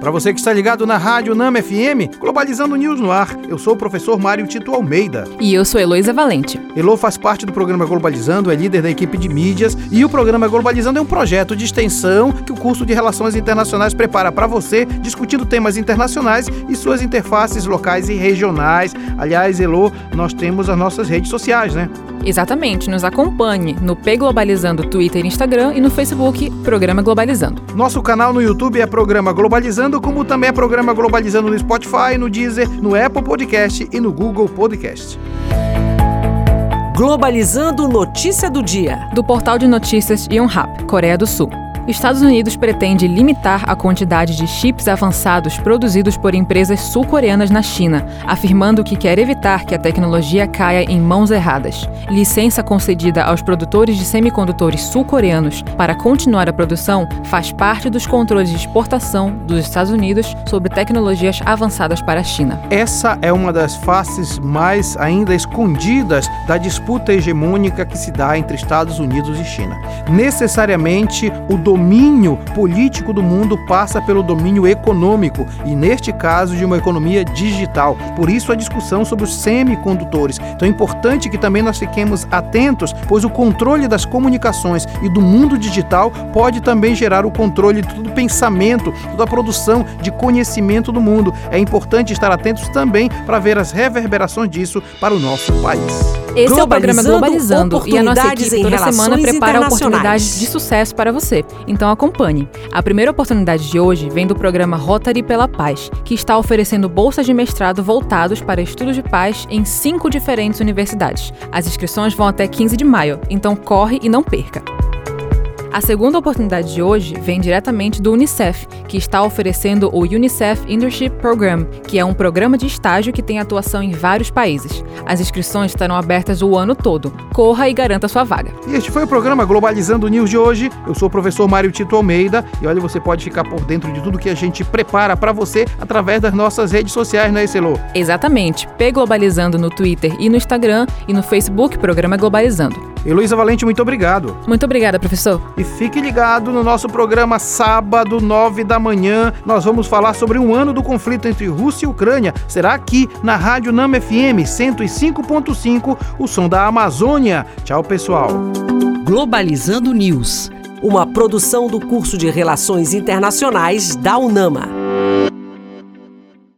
Para você que está ligado na Rádio Nama FM, Globalizando News no ar, eu sou o professor Mário Tito Almeida. E eu sou Heloísa Valente. Elo faz parte do programa Globalizando, é líder da equipe de mídias e o programa Globalizando é um projeto de extensão que o curso de Relações Internacionais prepara para você, discutindo temas internacionais e suas interfaces locais e regionais. Aliás, Elo, nós temos as nossas redes sociais, né? Exatamente, nos acompanhe no P Globalizando Twitter e Instagram e no Facebook Programa Globalizando. Nosso canal no YouTube é Programa Globalizando, como também é Programa Globalizando no Spotify, no Deezer, no Apple Podcast e no Google Podcast. Globalizando Notícia do Dia. Do portal de notícias Yonhap, Coreia do Sul. Estados Unidos pretende limitar a quantidade de chips avançados produzidos por empresas sul-coreanas na China, afirmando que quer evitar que a tecnologia caia em mãos erradas. Licença concedida aos produtores de semicondutores sul-coreanos para continuar a produção faz parte dos controles de exportação dos Estados Unidos sobre tecnologias avançadas para a China. Essa é uma das faces mais ainda escondidas da disputa hegemônica que se dá entre Estados Unidos e China. Necessariamente, o domínio político do mundo passa pelo domínio econômico e, neste caso, de uma economia digital. Por isso, a discussão sobre os semicondutores. Então, é importante que também nós fiquemos atentos, pois o controle das comunicações e do mundo digital pode também gerar o controle de todo o pensamento, toda a produção de conhecimento do mundo. É importante estar atentos também para ver as reverberações disso para o nosso país. Esse é o programa Globalizando e a nossa equipe toda semana prepara oportunidades de sucesso para você. Então acompanhe. A primeira oportunidade de hoje vem do programa Rotary pela Paz, que está oferecendo bolsas de mestrado voltados para estudos de paz em cinco diferentes universidades. As inscrições vão até 15 de maio, então corre e não perca. A segunda oportunidade de hoje vem diretamente do Unicef, que está oferecendo o Unicef Internship Program, que é um programa de estágio que tem atuação em vários países. As inscrições estarão abertas o ano todo. Corra e garanta sua vaga. E este foi o programa Globalizando News de hoje. Eu sou o professor Mário Tito Almeida e olha, você pode ficar por dentro de tudo que a gente prepara para você através das nossas redes sociais, não é, Celô? Exatamente. P Globalizando no Twitter e no Instagram e no Facebook Programa Globalizando. Heloísa Valente, muito obrigado. Muito obrigada, professor. E fique ligado no nosso programa sábado, 9 da manhã. Nós vamos falar sobre um ano do conflito entre Rússia e Ucrânia. Será aqui na Rádio Nama FM 105.5, o som da Amazônia. Tchau, pessoal. Globalizando News, uma produção do curso de Relações Internacionais da UNAMA.